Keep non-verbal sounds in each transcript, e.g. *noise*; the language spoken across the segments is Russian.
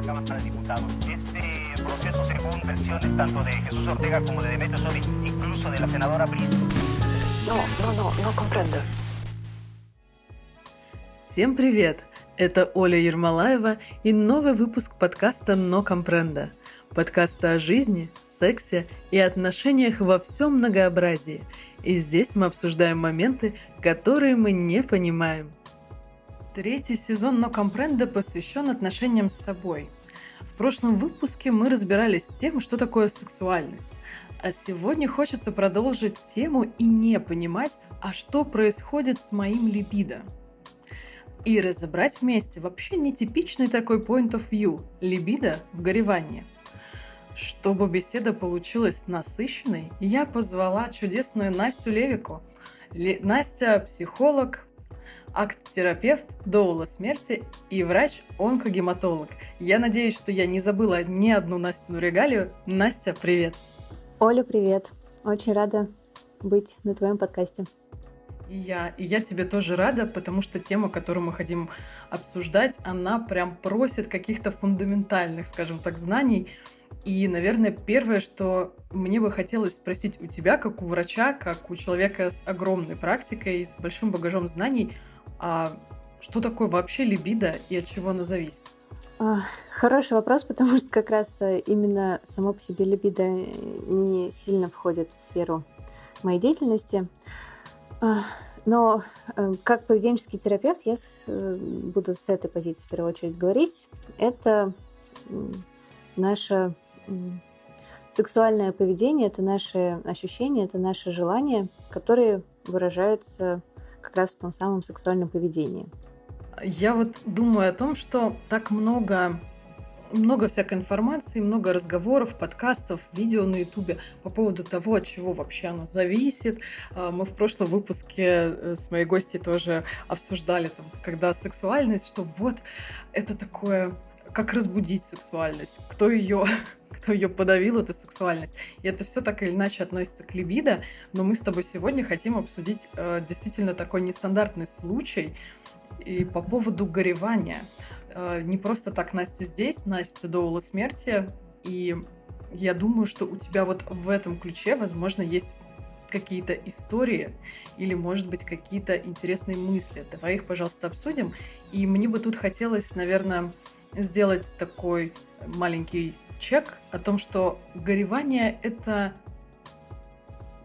la Cámara de Diputados. Este proceso, según versiones tanto de Jesús Ortega como de Demetrio Sodi, incluso de la senadora Brice. No, no, no, no comprendo. Всем привет! Это Оля Ермолаева и новый выпуск подкаста «Но компренда». Подкаста о жизни, сексе и отношениях во всем многообразии. И здесь мы обсуждаем моменты, которые мы не понимаем. Третий сезон «Но компренда» посвящен отношениям с собой. В прошлом выпуске мы разбирались с тем, что такое сексуальность. А сегодня хочется продолжить тему и не понимать, а что происходит с моим либидо. И разобрать вместе вообще нетипичный такой point of view – либидо в горевании. Чтобы беседа получилась насыщенной, я позвала чудесную Настю Левику. Ле- Настя – психолог, акт-терапевт, доула смерти и врач-онкогематолог. Я надеюсь, что я не забыла ни одну Настину регалию. Настя, привет! Оля, привет! Очень рада быть на твоем подкасте. И я, и я тебе тоже рада, потому что тема, которую мы хотим обсуждать, она прям просит каких-то фундаментальных, скажем так, знаний. И, наверное, первое, что мне бы хотелось спросить у тебя, как у врача, как у человека с огромной практикой и с большим багажом знаний, а что такое вообще либидо и от чего оно зависит? А, хороший вопрос, потому что как раз э, именно само по себе либидо не сильно входит в сферу моей деятельности. А, но э, как поведенческий терапевт я э, буду с этой позиции в первую очередь говорить. Это наше сексуальное поведение, это наши ощущения, это наши желания, которые выражаются как раз в том самом сексуальном поведении. Я вот думаю о том, что так много много всякой информации, много разговоров, подкастов, видео на Ютубе по поводу того, от чего вообще оно зависит. А, мы в прошлом выпуске э, с моей гостьей тоже обсуждали, там, когда сексуальность, что вот это такое, как разбудить сексуальность, кто ее *laughs* кто ее подавил, эту сексуальность. И это все так или иначе относится к либидо, но мы с тобой сегодня хотим обсудить э, действительно такой нестандартный случай и по поводу горевания. Э, не просто так Настя здесь, Настя Доула смерти, и я думаю, что у тебя вот в этом ключе, возможно, есть какие-то истории или, может быть, какие-то интересные мысли. Давай их, пожалуйста, обсудим. И мне бы тут хотелось, наверное, сделать такой маленький чек о том, что горевание — это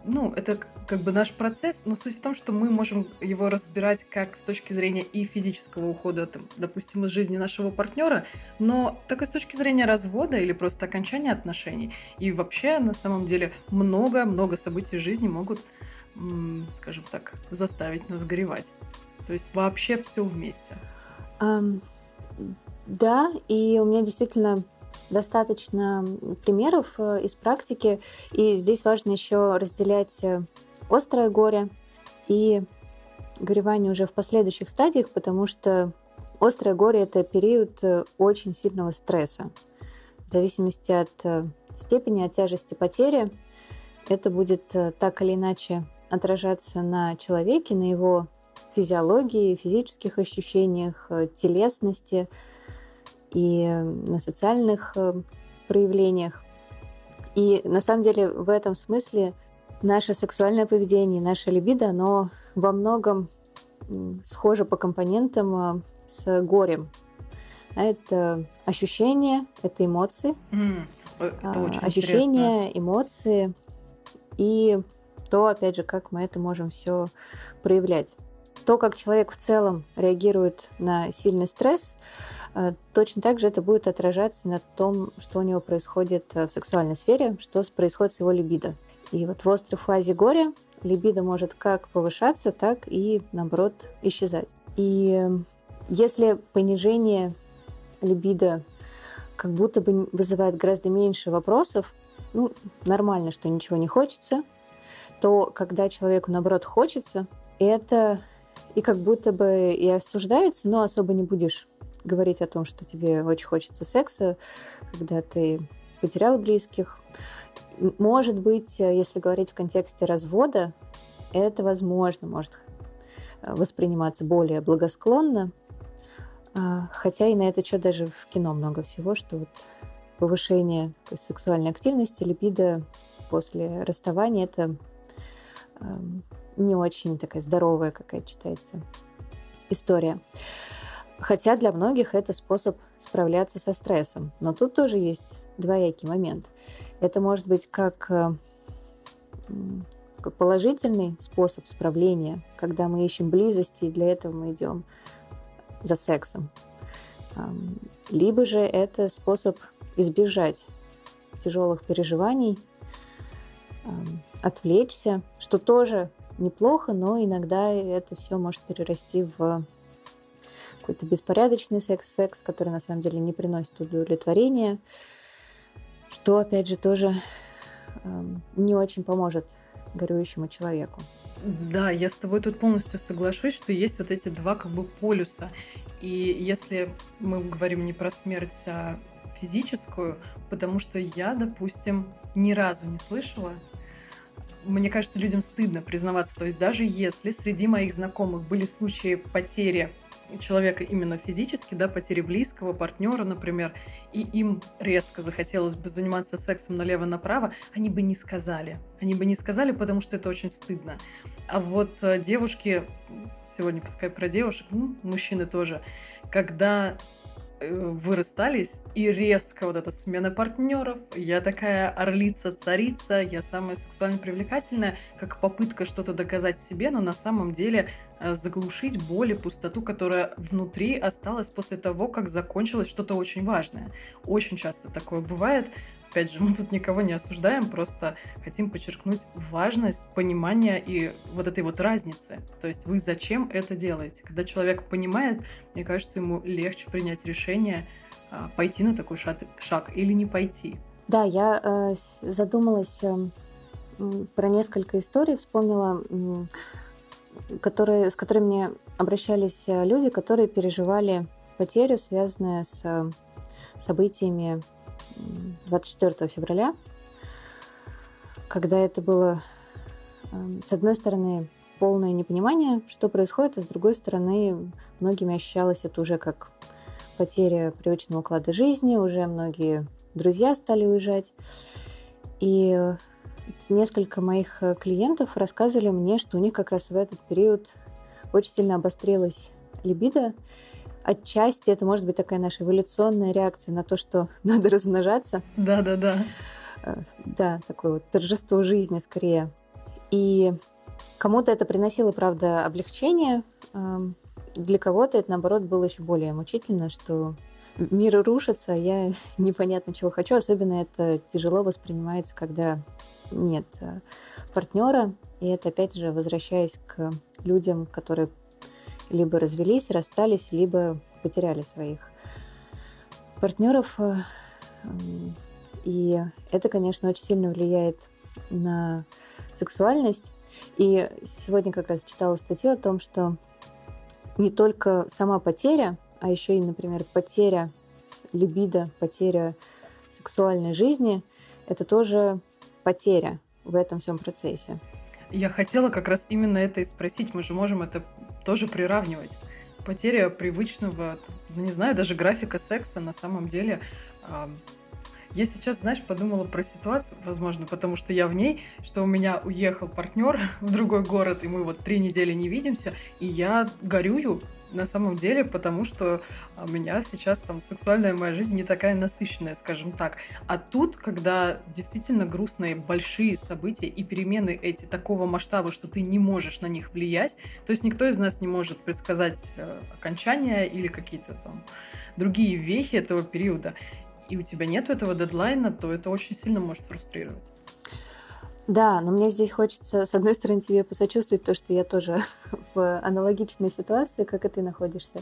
ну, это как бы наш процесс, но суть в том, что мы можем его разбирать как с точки зрения и физического ухода, там, допустим, из жизни нашего партнера, но так с точки зрения развода или просто окончания отношений. И вообще, на самом деле, много-много событий в жизни могут, скажем так, заставить нас горевать. То есть вообще все вместе. Um, да, и у меня действительно достаточно примеров э, из практики, и здесь важно еще разделять э, острое горе и горевание уже в последующих стадиях, потому что острое горе — это период э, очень сильного стресса. В зависимости от степени, от тяжести потери, это будет так или иначе отражаться на человеке, на его физиологии, физических ощущениях, телесности — и на социальных э, проявлениях. И на самом деле в этом смысле наше сексуальное поведение, наше либидо, оно во многом схоже по компонентам э, с горем. Это ощущения, это эмоции. Mm, это очень ощущения, интересно. эмоции и то, опять же, как мы это можем все проявлять. То, как человек в целом реагирует на сильный стресс, э, точно так же это будет отражаться на том, что у него происходит э, в сексуальной сфере, что происходит с его либидо. И вот в острой фазе горя либидо может как повышаться, так и, наоборот, исчезать. И если понижение либидо как будто бы вызывает гораздо меньше вопросов, ну, нормально, что ничего не хочется, то когда человеку, наоборот, хочется, это и как будто бы и осуждается, но особо не будешь говорить о том, что тебе очень хочется секса, когда ты потерял близких. Может быть, если говорить в контексте развода, это, возможно, может э, восприниматься более благосклонно. А, хотя и на это что даже в кино много всего, что вот повышение сексуальной активности, либидо после расставания – это не очень такая здоровая какая-то читается история. Хотя для многих это способ справляться со стрессом. Но тут тоже есть двоякий момент. Это может быть как э, положительный способ справления, когда мы ищем близости, и для этого мы идем за сексом. Либо же это способ избежать тяжелых переживаний, отвлечься, что тоже неплохо, но иногда это все может перерасти в какой-то беспорядочный секс, секс, который на самом деле не приносит удовлетворения, что, опять же, тоже э, не очень поможет горюющему человеку. Да, я с тобой тут полностью соглашусь, что есть вот эти два как бы полюса. И если мы говорим не про смерть, а физическую, потому что я, допустим, ни разу не слышала мне кажется, людям стыдно признаваться. То есть даже если среди моих знакомых были случаи потери человека именно физически, да, потери близкого, партнера, например, и им резко захотелось бы заниматься сексом налево-направо, они бы не сказали. Они бы не сказали, потому что это очень стыдно. А вот э, девушки, сегодня пускай про девушек, ну, мужчины тоже, когда Э, вы расстались, и резко вот эта смена партнеров, я такая орлица-царица, я самая сексуально привлекательная, как попытка что-то доказать себе, но на самом деле э, заглушить боль и пустоту, которая внутри осталась после того, как закончилось что-то очень важное. Очень часто такое бывает. Опять же, мы тут никого не осуждаем, просто хотим подчеркнуть важность понимания и вот этой вот разницы. То есть вы зачем это делаете? Когда человек понимает, мне кажется, ему легче принять решение а, пойти на такой шаг, или не пойти. Да, я э, задумалась э, про несколько историй, вспомнила, э, которые, с которыми мне обращались э, люди, которые переживали потерю, связанную с э, событиями 24 февраля, когда это было, эм, с одной стороны, полное непонимание, что происходит, а с другой стороны, многими ощущалось это уже как потеря привычного уклада жизни, уже многие друзья стали уезжать. И несколько моих э, клиентов рассказывали мне, что у них как раз в этот период очень сильно обострилась либидо, отчасти это может быть такая наша эволюционная реакция на то, что *laughs* надо размножаться. Да, да, да. Да, такое вот торжество жизни скорее. И кому-то это приносило, правда, облегчение. Для кого-то это, наоборот, было еще более мучительно, что мир рушится, а я *laughs* непонятно чего хочу. Особенно это тяжело воспринимается, когда нет э, партнера. И это, опять же, возвращаясь к людям, которые либо развелись, расстались, либо потеряли своих партнеров. Э, и это, конечно, очень сильно влияет на сексуальность. И сегодня как раз читала статью о том, что не только сама потеря, а еще и, например, потеря либидо, потеря сексуальной жизни, это тоже потеря в этом всем процессе. Я хотела как раз именно это и спросить. Мы же можем это тоже приравнивать. Потеря привычного, ну, не знаю, даже графика секса на самом деле я сейчас, знаешь, подумала про ситуацию, возможно, потому что я в ней, что у меня уехал партнер *laughs* в другой город, и мы вот три недели не видимся, и я горюю на самом деле, потому что у меня сейчас там сексуальная моя жизнь не такая насыщенная, скажем так. А тут, когда действительно грустные большие события и перемены эти такого масштаба, что ты не можешь на них влиять, то есть никто из нас не может предсказать э, окончание или какие-то там другие вехи этого периода, и у тебя нет этого дедлайна, то это очень сильно может фрустрировать. Да, но мне здесь хочется, с одной стороны, тебе посочувствовать, потому что я тоже в аналогичной ситуации, как и ты находишься.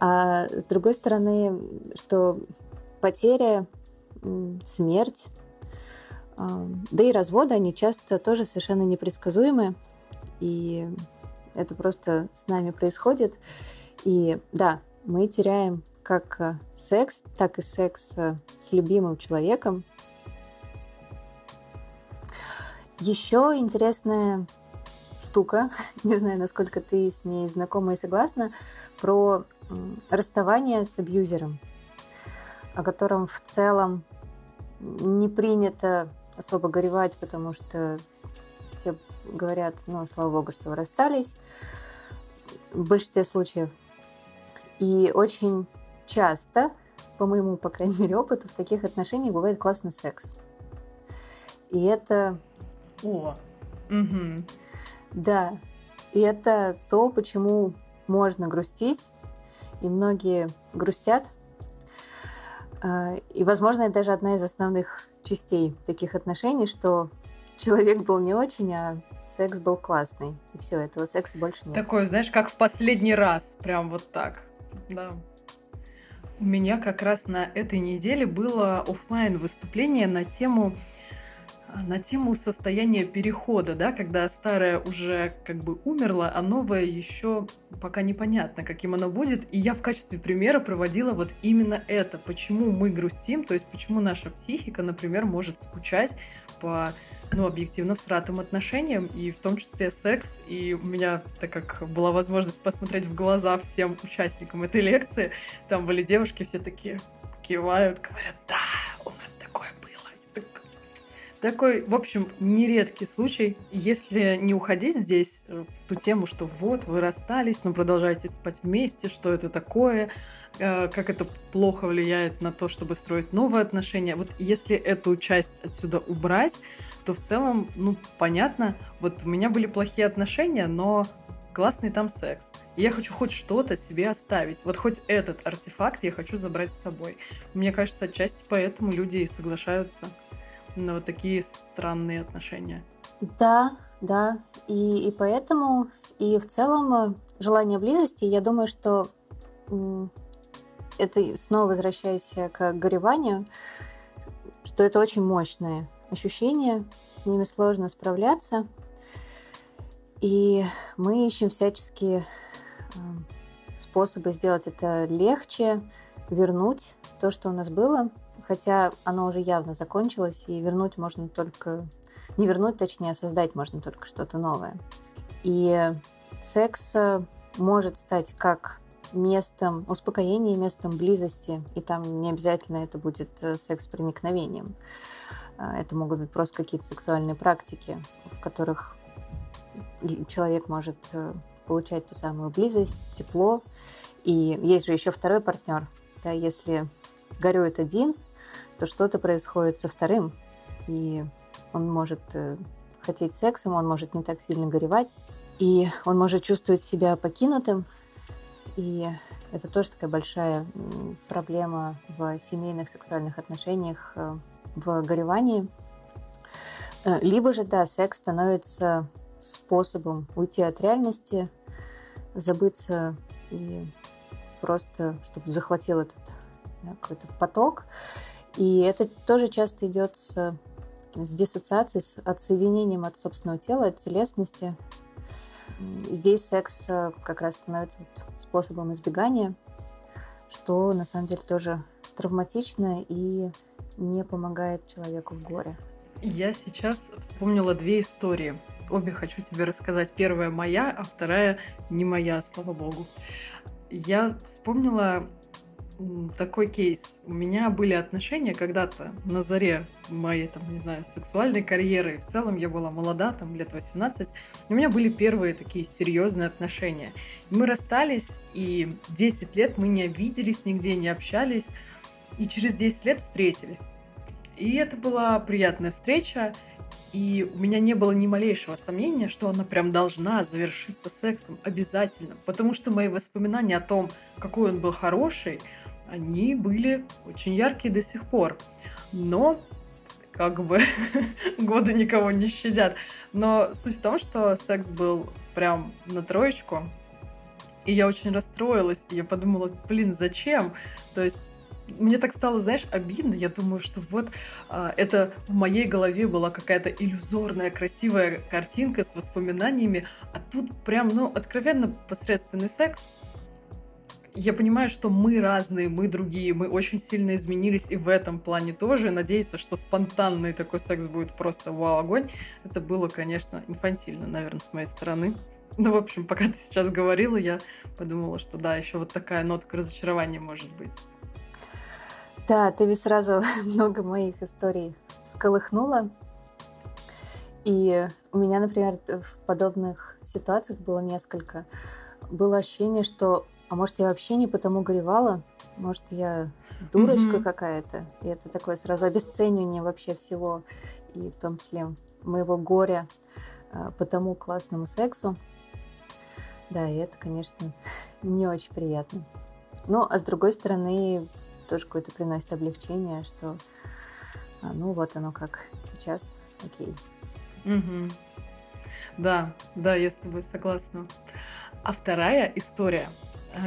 А с другой стороны, что потеря, смерть, да и разводы, они часто тоже совершенно непредсказуемы. И это просто с нами происходит. И да, мы теряем как секс, так и секс с любимым человеком, еще интересная штука, *laughs* не знаю, насколько ты с ней знакома и согласна, про расставание с абьюзером, о котором в целом не принято особо горевать, потому что все говорят, ну, слава богу, что вы расстались в большинстве случаев. И очень часто, по моему, по крайней мере, опыту, в таких отношениях бывает классный секс. И это... О, угу. Да, и это то, почему можно грустить, и многие грустят. А, и, возможно, это даже одна из основных частей таких отношений, что человек был не очень, а секс был классный. И все, этого секса больше нет. Такое, знаешь, как в последний раз. Прям вот так. Да. У меня как раз на этой неделе было офлайн выступление на тему на тему состояния перехода, да, когда старое уже как бы умерло, а новое еще пока непонятно, каким оно будет. И я в качестве примера проводила вот именно это, почему мы грустим, то есть почему наша психика, например, может скучать по, ну, объективно всратым отношениям, и в том числе секс. И у меня, так как была возможность посмотреть в глаза всем участникам этой лекции, там были девушки все такие кивают, говорят, да, у такой, в общем, нередкий случай. Если не уходить здесь э, в ту тему, что вот, вы расстались, но продолжаете спать вместе, что это такое, э, как это плохо влияет на то, чтобы строить новые отношения. Вот если эту часть отсюда убрать, то в целом, ну, понятно, вот у меня были плохие отношения, но классный там секс. И я хочу хоть что-то себе оставить. Вот хоть этот артефакт я хочу забрать с собой. Мне кажется, отчасти поэтому люди и соглашаются на вот такие странные отношения. Да, да. И, и поэтому, и в целом э, желание близости, я думаю, что это снова возвращаясь к гореванию, что это очень мощные ощущения, с ними сложно справляться. И мы ищем всяческие э, способы сделать это легче, вернуть то, что у нас было – хотя оно уже явно закончилось, и вернуть можно только... Не вернуть, точнее, а создать можно только что-то новое. И секс э, может стать как местом успокоения, местом близости, и там не обязательно это будет э, секс с проникновением. Э, это могут быть просто какие-то сексуальные практики, в которых человек может получать ту самую близость, тепло. И есть же еще второй партнер. Да, если горюет один, то что-то происходит со вторым, и он может э, хотеть сексом, он может не так сильно горевать, и он может чувствовать себя покинутым, и это тоже такая большая проблема в семейных сексуальных отношениях, э, в горевании. Э, либо же, да, секс становится способом уйти от реальности, забыться и просто, чтобы захватил этот да, какой-то поток. И это тоже часто идет с, с диссоциацией, с отсоединением от собственного тела, от телесности. Здесь секс э, как раз становится способом избегания, что на самом деле тоже травматично и не помогает человеку в горе. Я сейчас вспомнила две истории. Обе хочу тебе рассказать. Первая моя, а вторая не моя, слава богу. Я вспомнила такой кейс. У меня были отношения когда-то на заре моей, там, не знаю, сексуальной карьеры. В целом я была молода, там, лет 18. У меня были первые такие серьезные отношения. Мы расстались, и 10 лет мы не виделись нигде, не общались. И через 10 лет встретились. И это была приятная встреча. И у меня не было ни малейшего сомнения, что она прям должна завершиться сексом обязательно. Потому что мои воспоминания о том, какой он был хороший, они были очень яркие до сих пор. Но как бы *laughs* годы никого не щадят. Но суть в том, что секс был прям на троечку. И я очень расстроилась, и я подумала, блин, зачем? То есть мне так стало, знаешь, обидно. Я думаю, что вот а, это в моей голове была какая-то иллюзорная, красивая картинка с воспоминаниями, а тут прям, ну, откровенно посредственный секс я понимаю, что мы разные, мы другие, мы очень сильно изменились и в этом плане тоже. Надеяться, что спонтанный такой секс будет просто вау, огонь. Это было, конечно, инфантильно, наверное, с моей стороны. Ну, в общем, пока ты сейчас говорила, я подумала, что да, еще вот такая нотка разочарования может быть. Да, ты ведь сразу *laughs* много моих историй сколыхнула. И у меня, например, в подобных ситуациях было несколько. Было ощущение, что, а может, я вообще не потому горевала, может, я дурочка mm-hmm. какая-то. И это такое сразу обесценивание вообще всего, и в том числе моего горя а, по тому классному сексу. Да, и это, конечно, *laughs* не очень приятно. Ну, а с другой стороны, тоже какое-то приносит облегчение, что а, ну вот оно как сейчас, окей. Угу. Да, да, я с тобой согласна. А вторая история,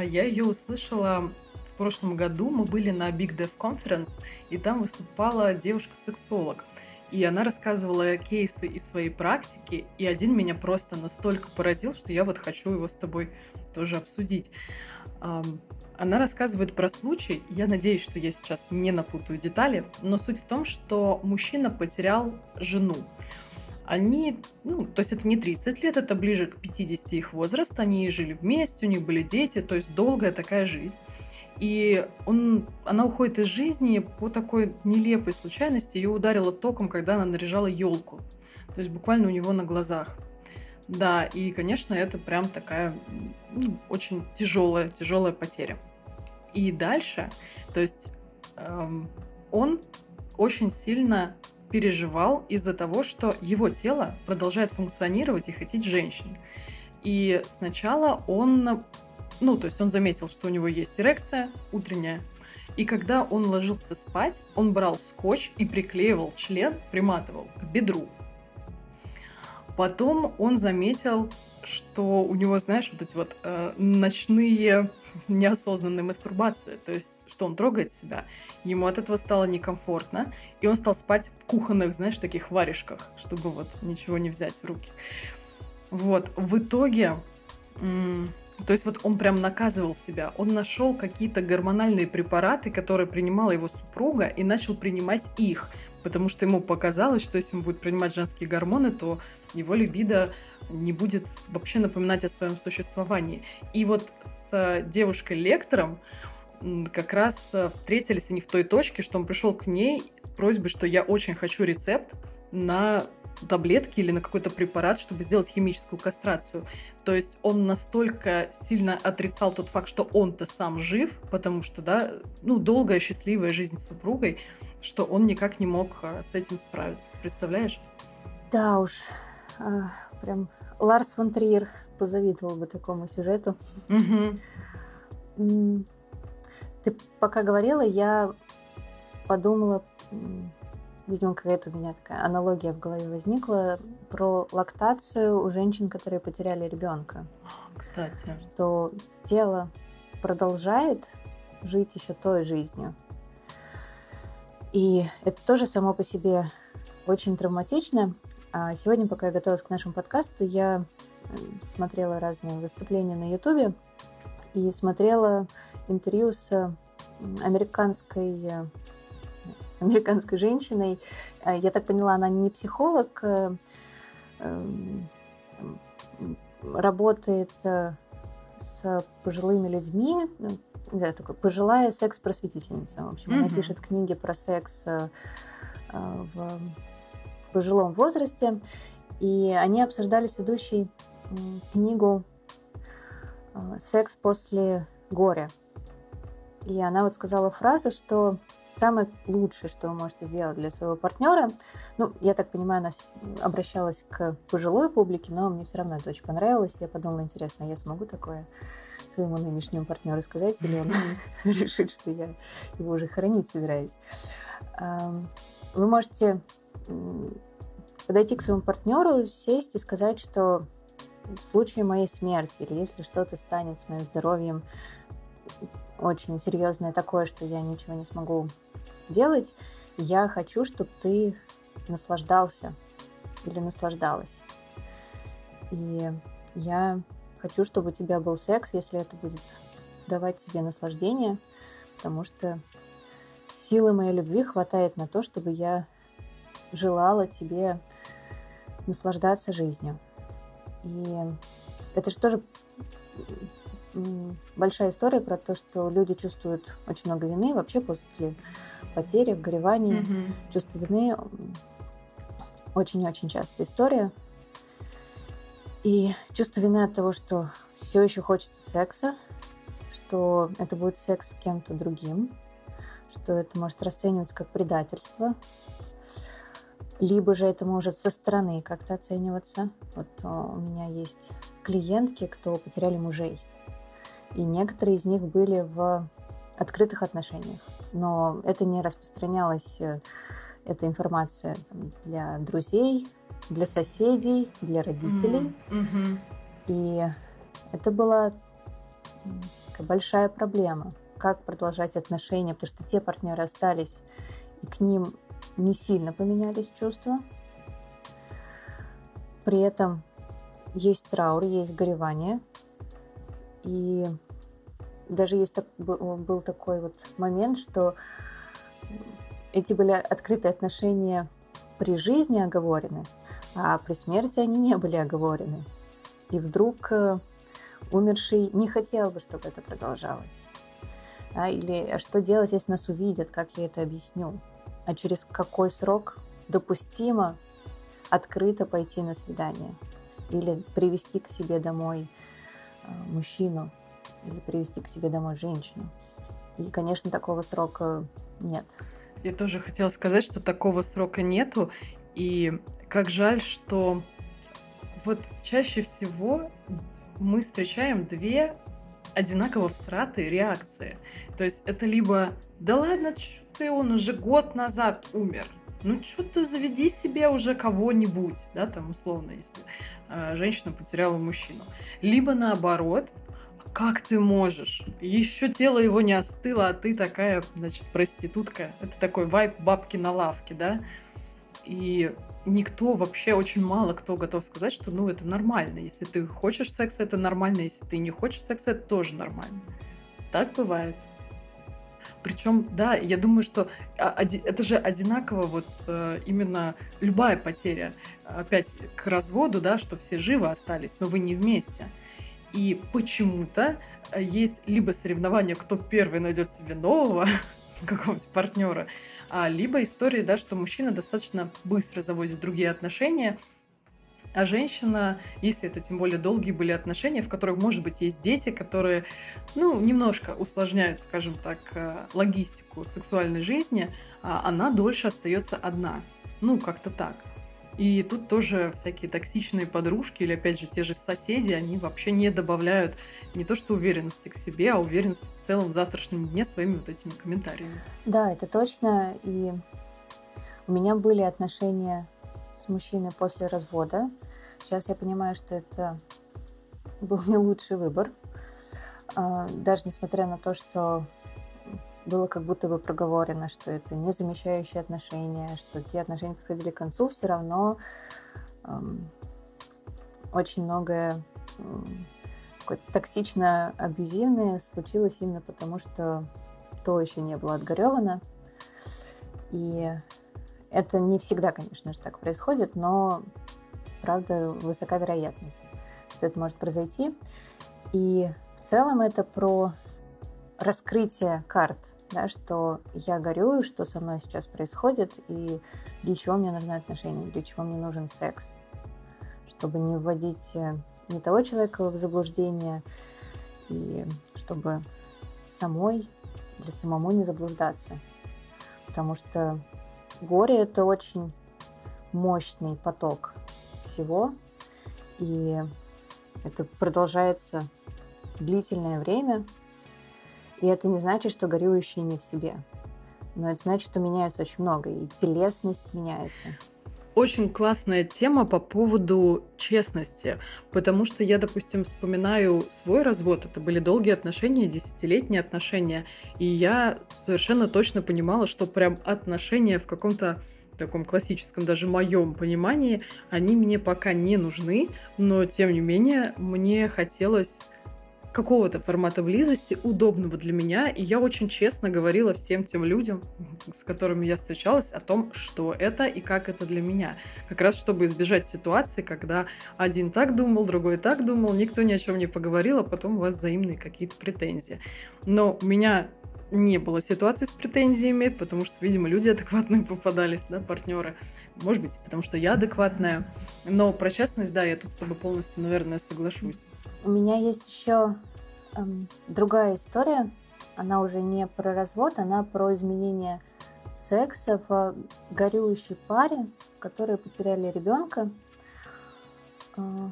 я ее услышала в прошлом году. Мы были на Big Dev Conference, и там выступала девушка-сексолог. И она рассказывала кейсы из своей практики, и один меня просто настолько поразил, что я вот хочу его с тобой тоже обсудить. Она рассказывает про случай, я надеюсь, что я сейчас не напутаю детали, но суть в том, что мужчина потерял жену. Они, ну, то есть это не 30 лет, это ближе к 50 их возраст, они жили вместе, у них были дети, то есть долгая такая жизнь. И он, она уходит из жизни по такой нелепой случайности. Ее ударило током, когда она наряжала елку. То есть буквально у него на глазах. Да, и, конечно, это прям такая ну, очень тяжелая, тяжелая потеря. И дальше, то есть эм, он очень сильно переживал из-за того, что его тело продолжает функционировать и хотеть женщин. И сначала он ну, то есть он заметил, что у него есть эрекция утренняя. И когда он ложился спать, он брал скотч и приклеивал член, приматывал к бедру. Потом он заметил, что у него, знаешь, вот эти вот э, ночные неосознанные мастурбации, то есть, что он трогает себя, ему от этого стало некомфортно, и он стал спать в кухонных, знаешь, таких варежках, чтобы вот ничего не взять в руки. Вот, в итоге то есть вот он прям наказывал себя. Он нашел какие-то гормональные препараты, которые принимала его супруга, и начал принимать их. Потому что ему показалось, что если он будет принимать женские гормоны, то его либидо не будет вообще напоминать о своем существовании. И вот с девушкой-лектором как раз э, встретились они в той точке, что он пришел к ней с просьбой, что я очень хочу рецепт на таблетки или на какой-то препарат, чтобы сделать химическую кастрацию. То есть он настолько сильно отрицал тот факт, что он-то сам жив, потому что, да, ну, долгая счастливая жизнь с супругой, что он никак не мог а, с этим справиться. Представляешь? Да уж, а, прям Ларс фон Триер позавидовал бы такому сюжету. Угу. Ты пока говорила, я подумала видимо, какая-то у меня такая аналогия в голове возникла про лактацию у женщин, которые потеряли ребенка. Кстати. Что тело продолжает жить еще той жизнью. И это тоже само по себе очень травматично. А сегодня, пока я готовилась к нашему подкасту, я смотрела разные выступления на Ютубе и смотрела интервью с американской э, американской женщиной. Э, я так поняла, она не психолог, э, эм, работает э, с пожилыми людьми, не знаю, такой пожилая секс-просветительница. В общем, mm-hmm. она пишет книги про секс в пожилом возрасте. И они обсуждали с ведущей книгу «Секс после горя». И она вот сказала фразу, что самое лучшее, что вы можете сделать для своего партнера, ну, я так понимаю, она обращалась к пожилой публике, но мне все равно это очень понравилось. Я подумала, интересно, я смогу такое своему нынешнему партнеру сказать, или он *laughs* решит, что я его уже хоронить собираюсь. Вы можете подойти к своему партнеру, сесть и сказать, что в случае моей смерти или если что-то станет с моим здоровьем очень серьезное такое, что я ничего не смогу делать, я хочу, чтобы ты наслаждался или наслаждалась. И я хочу, чтобы у тебя был секс, если это будет давать тебе наслаждение, потому что силы моей любви хватает на то, чтобы я желала тебе наслаждаться жизнью. И это же тоже большая история про то, что люди чувствуют очень много вины вообще после потери, горевания. Mm-hmm. Чувство вины очень-очень частая история. И чувство вины от того, что все еще хочется секса, что это будет секс с кем-то другим, что это может расцениваться как предательство, либо же это может со стороны как-то оцениваться. Вот у меня есть клиентки, кто потеряли мужей, и некоторые из них были в открытых отношениях, но это не распространялось, э, эта информация там, для друзей, для соседей, для родителей. Mm-hmm. И это была большая проблема, как продолжать отношения, потому что те партнеры остались, и к ним не сильно поменялись чувства. При этом есть траур, есть горевание. И даже есть так, был такой вот момент, что эти были открытые отношения при жизни оговорены, а при смерти они не были оговорены. И вдруг э, умерший не хотел бы, чтобы это продолжалось. А, или а что делать, если нас увидят, как я это объясню? А через какой срок допустимо открыто пойти на свидание? Или привести к себе домой мужчину, или привести к себе домой женщину. И, конечно, такого срока нет. Я тоже хотела сказать, что такого срока нету. И как жаль, что вот чаще всего мы встречаем две одинаково всратые реакции. То есть это либо «Да ладно, ты, он уже год назад умер». Ну, что ты заведи себе уже кого-нибудь, да, там, условно, если э, женщина потеряла мужчину. Либо наоборот, как ты можешь? Еще тело его не остыло, а ты такая, значит, проститутка. Это такой вайп бабки на лавке, да? И никто вообще, очень мало кто готов сказать, что, ну, это нормально. Если ты хочешь секса, это нормально. Если ты не хочешь секса, это тоже нормально. Так бывает. Причем, да, я думаю, что это же одинаково вот э, именно любая потеря. Опять к разводу, да, что все живы остались, но вы не вместе. И почему-то э, есть либо соревнование, кто первый найдет себе нового *laughs* какого-нибудь партнера, а либо история, да, что мужчина достаточно быстро заводит другие отношения, а женщина, если это тем более долгие были отношения, в которых, может быть, есть дети, которые, ну, немножко усложняют, скажем так, э, логистику сексуальной жизни, а она дольше остается одна. Ну, как-то так. И тут тоже всякие токсичные подружки или, опять же, те же соседи, они вообще не добавляют не то что уверенности к себе, а уверенности в целом в завтрашнем дне своими вот этими комментариями. Да, это точно. И у меня были отношения с мужчиной после развода. Сейчас я понимаю, что это был не лучший выбор. А, даже несмотря на то, что было как будто бы проговорено, что это не замещающие отношения, что те отношения подходили к концу, все равно эм, очень многое эм, токсично-абьюзивное случилось именно потому, что то еще не было отгоревано. И это не всегда, конечно же, так происходит, но, правда, высока вероятность, что это может произойти. И в целом это про раскрытие карт, да, что я горюю, что со мной сейчас происходит, и для чего мне нужны отношения, для чего мне нужен секс, чтобы не вводить э, не того человека в заблуждение, и чтобы самой, для самому не заблуждаться. Потому что горе — это очень мощный поток всего, и это продолжается длительное время — и это не значит, что горюющий не в себе. Но это значит, что меняется очень много, и телесность меняется. Очень классная тема по поводу честности, потому что я, допустим, вспоминаю свой развод, это были долгие отношения, десятилетние отношения, и я совершенно точно понимала, что прям отношения в каком-то таком классическом, даже моем понимании, они мне пока не нужны, но тем не менее мне хотелось какого-то формата близости, удобного для меня, и я очень честно говорила всем тем людям, с которыми я встречалась, о том, что это и как это для меня. Как раз чтобы избежать ситуации, когда один так думал, другой так думал, никто ни о чем не поговорил, а потом у вас взаимные какие-то претензии. Но у меня не было ситуации с претензиями, потому что, видимо, люди адекватные *laughs* попадались, да, партнеры. Может быть, потому что я адекватная. Но про честность, да, я тут с тобой полностью, наверное, соглашусь. У меня есть еще эм, другая история. Она уже не про развод, она про изменение секса в горюющей паре, которые потеряли ребенка. Э,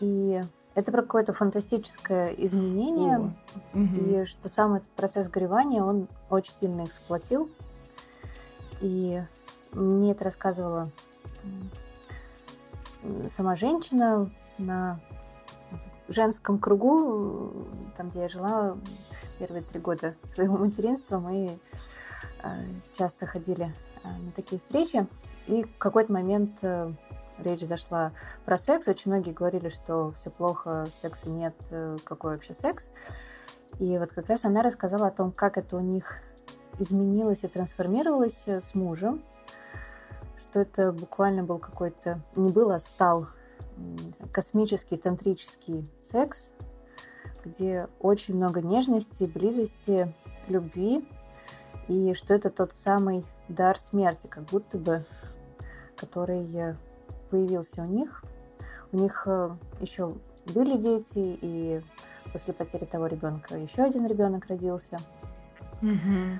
и это про какое-то фантастическое изменение. О. И что сам этот процесс горевания, он очень сильно эксплуатил. И мне это рассказывала сама женщина на женском кругу, там, где я жила первые три года своего материнства, мы э, часто ходили э, на такие встречи. И в какой-то момент э, речь зашла про секс. Очень многие говорили, что все плохо, секса нет, какой вообще секс. И вот как раз она рассказала о том, как это у них изменилось и трансформировалось с мужем, что это буквально был какой-то, не был, а стал космический тантрический секс, где очень много нежности, близости, любви, и что это тот самый дар смерти, как будто бы, который появился у них. У них э, еще были дети, и после потери того ребенка еще один ребенок родился. Mm-hmm.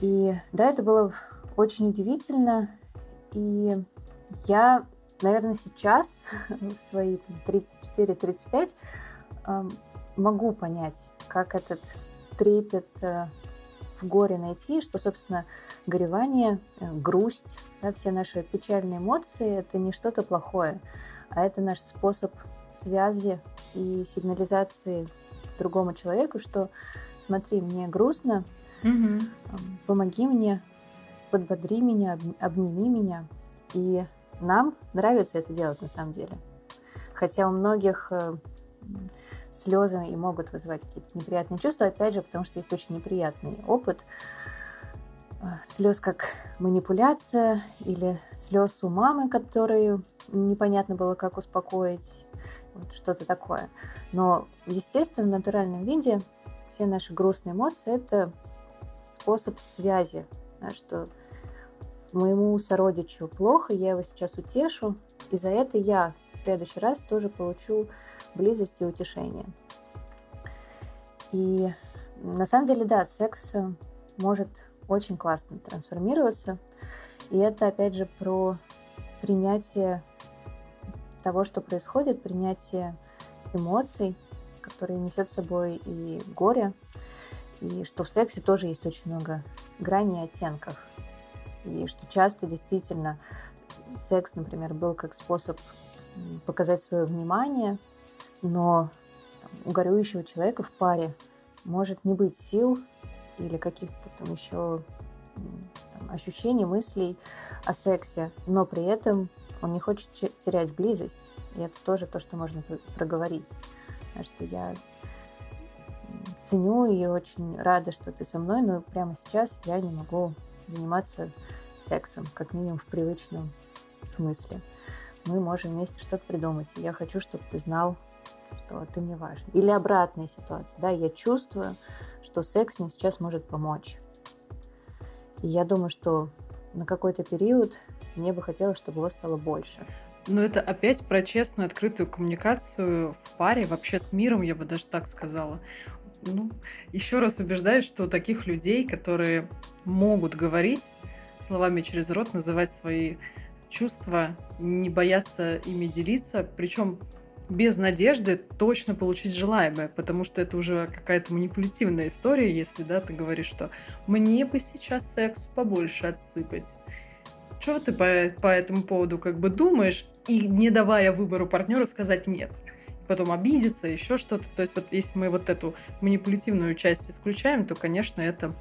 И да, это было очень удивительно. И я наверное, сейчас, *laughs* в свои 34-35, могу понять, как этот трепет э, в горе найти, что, собственно, горевание, э, грусть, да, все наши печальные эмоции — это не что-то плохое, а это наш способ связи и сигнализации другому человеку, что смотри, мне грустно, угу. помоги мне, подбодри меня, обними меня. И нам нравится это делать на самом деле. Хотя у многих э, слезы и могут вызывать какие-то неприятные чувства, опять же, потому что есть очень неприятный опыт э, слез как манипуляция или слез у мамы, которую непонятно было, как успокоить, вот что-то такое. Но, естественно, в натуральном виде все наши грустные эмоции – это способ связи, что моему сородичу плохо, я его сейчас утешу, и за это я в следующий раз тоже получу близость и утешение. И на самом деле, да, секс может очень классно трансформироваться. И это, опять же, про принятие того, что происходит, принятие эмоций, которые несет с собой и горе, и что в сексе тоже есть очень много граней и оттенков. И что часто действительно секс, например, был как способ показать свое внимание, но у горюющего человека в паре может не быть сил или каких-то там еще там, ощущений, мыслей о сексе, но при этом он не хочет терять близость. И это тоже то, что можно проговорить. Потому что я ценю и очень рада, что ты со мной, но прямо сейчас я не могу заниматься сексом, как минимум в привычном смысле. Мы можем вместе что-то придумать. И я хочу, чтобы ты знал, что ты мне важен. Или обратная ситуация. Да, я чувствую, что секс мне сейчас может помочь. И я думаю, что на какой-то период мне бы хотелось, чтобы его стало больше. Но это опять про честную, открытую коммуникацию в паре, вообще с миром, я бы даже так сказала ну, еще раз убеждаюсь, что таких людей, которые могут говорить словами через рот, называть свои чувства, не бояться ими делиться, причем без надежды точно получить желаемое, потому что это уже какая-то манипулятивная история, если, да, ты говоришь, что мне бы сейчас сексу побольше отсыпать. Что ты по, по этому поводу как бы думаешь, и не давая выбору партнеру сказать нет – потом обидеться, еще что-то. То есть вот если мы вот эту манипулятивную часть исключаем, то, конечно, это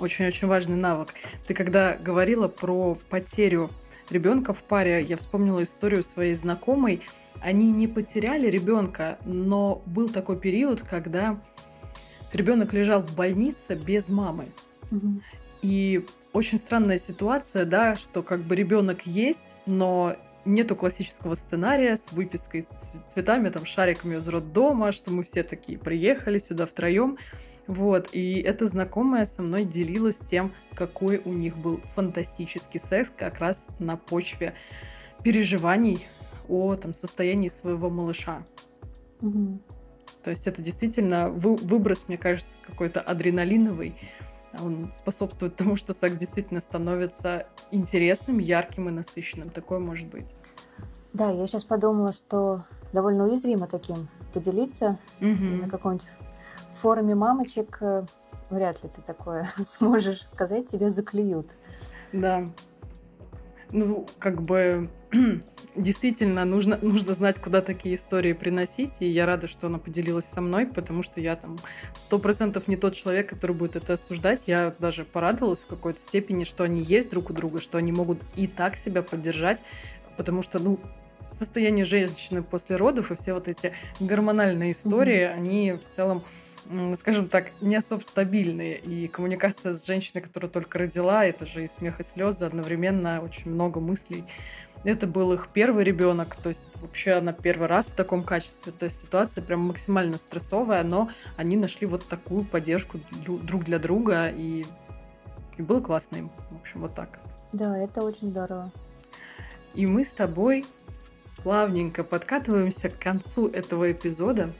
очень-очень важный навык. Ты когда говорила про потерю ребенка в паре, я вспомнила историю своей знакомой, они не потеряли ребенка, но был такой период, когда ребенок лежал в больнице без мамы. Угу. И очень странная ситуация, да, что как бы ребенок есть, но нету классического сценария с выпиской цветами, там, шариками из роддома, что мы все такие приехали сюда втроем. Вот, и эта знакомая со мной делилась тем, какой у них был фантастический секс как раз на почве переживаний о там, состоянии своего малыша. Угу. То есть это действительно вы, выброс, мне кажется, какой-то адреналиновый. Он способствует тому, что секс действительно становится интересным, ярким и насыщенным. Такое может быть. Да, я сейчас подумала, что довольно уязвимо таким поделиться угу. на каком-нибудь форуме мамочек. Э, вряд ли ты такое *laughs* сможешь сказать, тебя заклюют. Да. Ну, как бы *clears throat* действительно нужно, нужно знать, куда такие истории приносить, и я рада, что она поделилась со мной, потому что я там сто процентов не тот человек, который будет это осуждать. Я даже порадовалась в какой-то степени, что они есть друг у друга, что они могут и так себя поддержать, потому что, ну, состояние женщины после родов и все вот эти гормональные истории, mm-hmm. они в целом скажем так, не особо стабильные. И коммуникация с женщиной, которая только родила, это же и смех, и слезы, одновременно очень много мыслей это был их первый ребенок, то есть вообще на первый раз в таком качестве. То есть ситуация прям максимально стрессовая, но они нашли вот такую поддержку друг для друга, и, и было классно им. В общем, вот так. Да, это очень здорово. И мы с тобой плавненько подкатываемся к концу этого эпизода.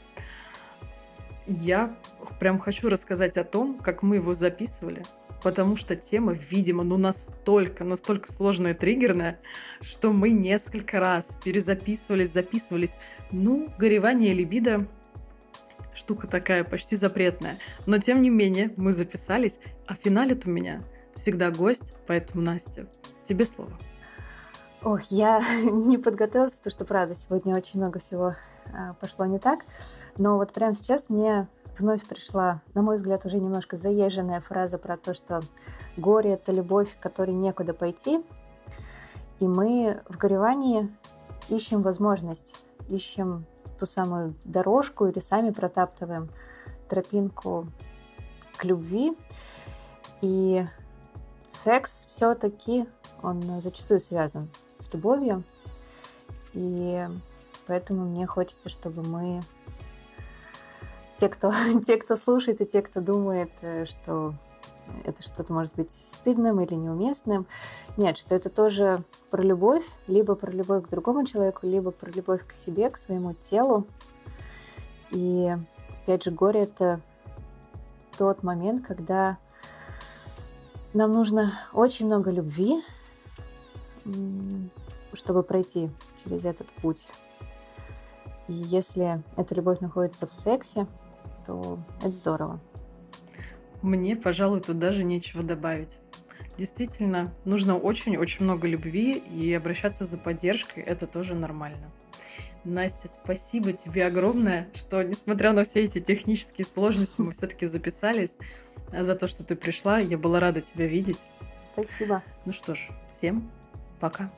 Я прям хочу рассказать о том, как мы его записывали, потому что тема, видимо, ну настолько, настолько сложная и триггерная, что мы несколько раз перезаписывались, записывались. Ну, горевание либидо штука такая почти запретная. Но тем не менее, мы записались, а финалит у меня всегда гость, поэтому, Настя, тебе слово. Ох, я *laughs* не подготовилась, потому что, правда, сегодня очень много всего а, пошло не так. Но вот прямо сейчас мне вновь пришла, на мой взгляд, уже немножко заезженная фраза про то, что горе — это любовь, которой некуда пойти. И мы в горевании ищем возможность, ищем ту самую дорожку или сами протаптываем тропинку к любви. И секс все-таки, он зачастую связан с любовью. И поэтому мне хочется, чтобы мы те, кто, *laughs* те, кто слушает, и те, кто думает, э, что это что-то может быть стыдным или неуместным. Нет, что это тоже про любовь, либо про любовь к другому человеку, либо про любовь к себе, к своему телу. И опять же, горе это тот момент, когда нам нужно очень много любви, чтобы пройти через этот путь. И если эта любовь находится в сексе, то это здорово. Мне, пожалуй, тут даже нечего добавить. Действительно, нужно очень-очень много любви и обращаться за поддержкой, это тоже нормально. Настя, спасибо тебе огромное, что, несмотря на все эти технические сложности, мы все-таки записались. За то, что ты пришла, я была рада тебя видеть. Спасибо. Ну что ж, всем пока.